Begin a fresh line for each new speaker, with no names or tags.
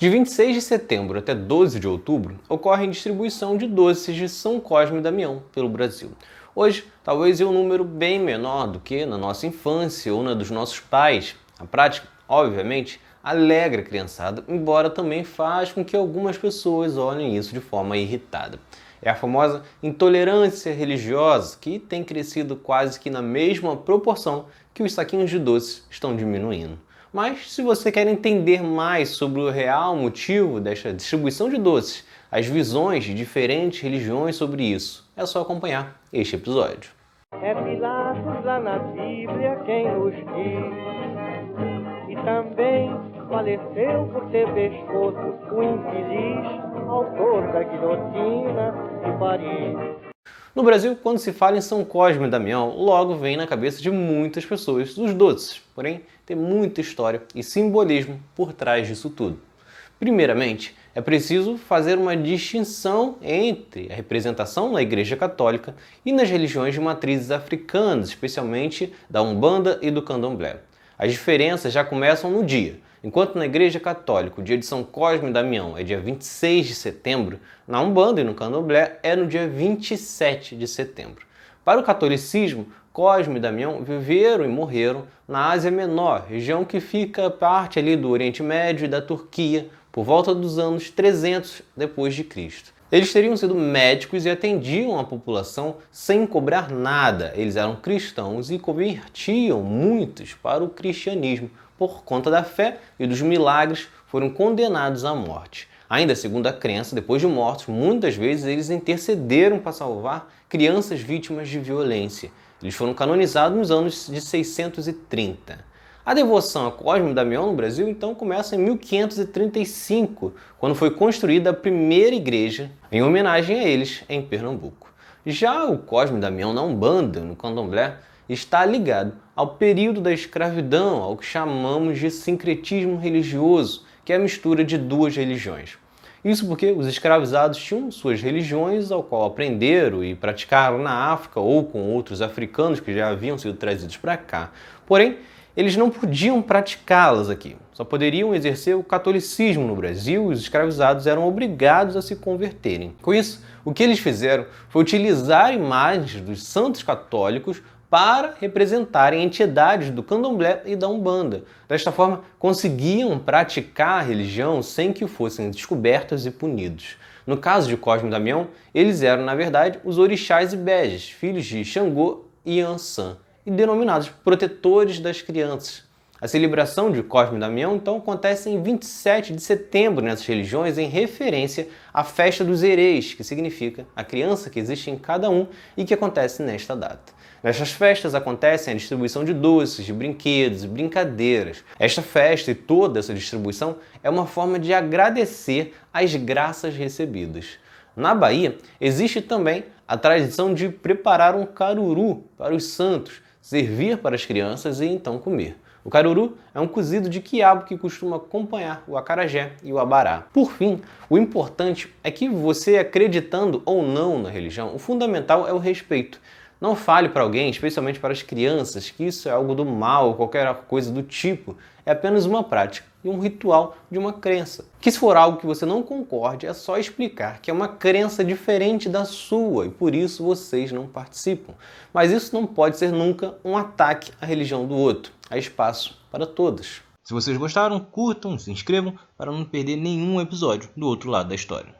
De 26 de setembro até 12 de outubro, ocorre a distribuição de doces de São Cosme e Damião pelo Brasil. Hoje, talvez é um número bem menor do que na nossa infância ou na dos nossos pais. A prática, obviamente, alegra a criançada, embora também faz com que algumas pessoas olhem isso de forma irritada. É a famosa intolerância religiosa que tem crescido quase que na mesma proporção que os saquinhos de doces estão diminuindo. Mas se você quer entender mais sobre o real motivo desta distribuição de doces, as visões de diferentes religiões sobre isso, é só acompanhar este episódio. É Pilatos lá na Bíblia quem nos diz, e também faleceu por ter pescoço o infeliz autor da guilhotina de Paris. No Brasil, quando se fala em São Cosme e Damião, logo vem na cabeça de muitas pessoas os doces. Porém, tem muita história e simbolismo por trás disso tudo. Primeiramente, é preciso fazer uma distinção entre a representação na Igreja Católica e nas religiões de matrizes africanas, especialmente da Umbanda e do Candomblé. As diferenças já começam no dia. Enquanto na Igreja Católica o dia de São Cosme e Damião é dia 26 de setembro, na Umbanda e no Candomblé é no dia 27 de setembro. Para o catolicismo, Cosme e Damião viveram e morreram na Ásia Menor, região que fica parte ali do Oriente Médio e da Turquia, por volta dos anos 300 depois de Cristo. Eles teriam sido médicos e atendiam a população sem cobrar nada. Eles eram cristãos e convertiam muitos para o cristianismo. Por conta da fé e dos milagres, foram condenados à morte. Ainda segundo a crença, depois de mortos, muitas vezes eles intercederam para salvar crianças vítimas de violência. Eles foram canonizados nos anos de 630. A devoção a Cosme Damião no Brasil então começa em 1535, quando foi construída a primeira igreja em homenagem a eles em Pernambuco. Já o Cosme Damião na Umbanda, no Candomblé, está ligado ao período da escravidão, ao que chamamos de sincretismo religioso, que é a mistura de duas religiões. Isso porque os escravizados tinham suas religiões, ao qual aprenderam e praticaram na África ou com outros africanos que já haviam sido trazidos para cá. Porém, eles não podiam praticá-las aqui. Só poderiam exercer o catolicismo no Brasil e os escravizados eram obrigados a se converterem. Com isso, o que eles fizeram foi utilizar imagens dos santos católicos para representarem entidades do candomblé e da umbanda. Desta forma, conseguiam praticar a religião sem que fossem descobertos e punidos. No caso de Cosme e Damião, eles eram, na verdade, os orixás e beges, filhos de Xangô e Ansan e denominados protetores das crianças. A celebração de Cosme e Damião então acontece em 27 de setembro nessas religiões em referência à festa dos hereis, que significa a criança que existe em cada um e que acontece nesta data. Nestas festas acontecem a distribuição de doces, de brinquedos e brincadeiras. Esta festa e toda essa distribuição é uma forma de agradecer as graças recebidas. Na Bahia, existe também a tradição de preparar um caruru para os santos, servir para as crianças e então comer. O caruru é um cozido de quiabo que costuma acompanhar o acarajé e o abará. Por fim, o importante é que você acreditando ou não na religião, o fundamental é o respeito. Não fale para alguém, especialmente para as crianças, que isso é algo do mal ou qualquer coisa do tipo. É apenas uma prática e um ritual de uma crença. Que se for algo que você não concorde, é só explicar que é uma crença diferente da sua e por isso vocês não participam. Mas isso não pode ser nunca um ataque à religião do outro. Há espaço para todos. Se vocês gostaram, curtam, se inscrevam para não perder nenhum episódio do outro lado da história.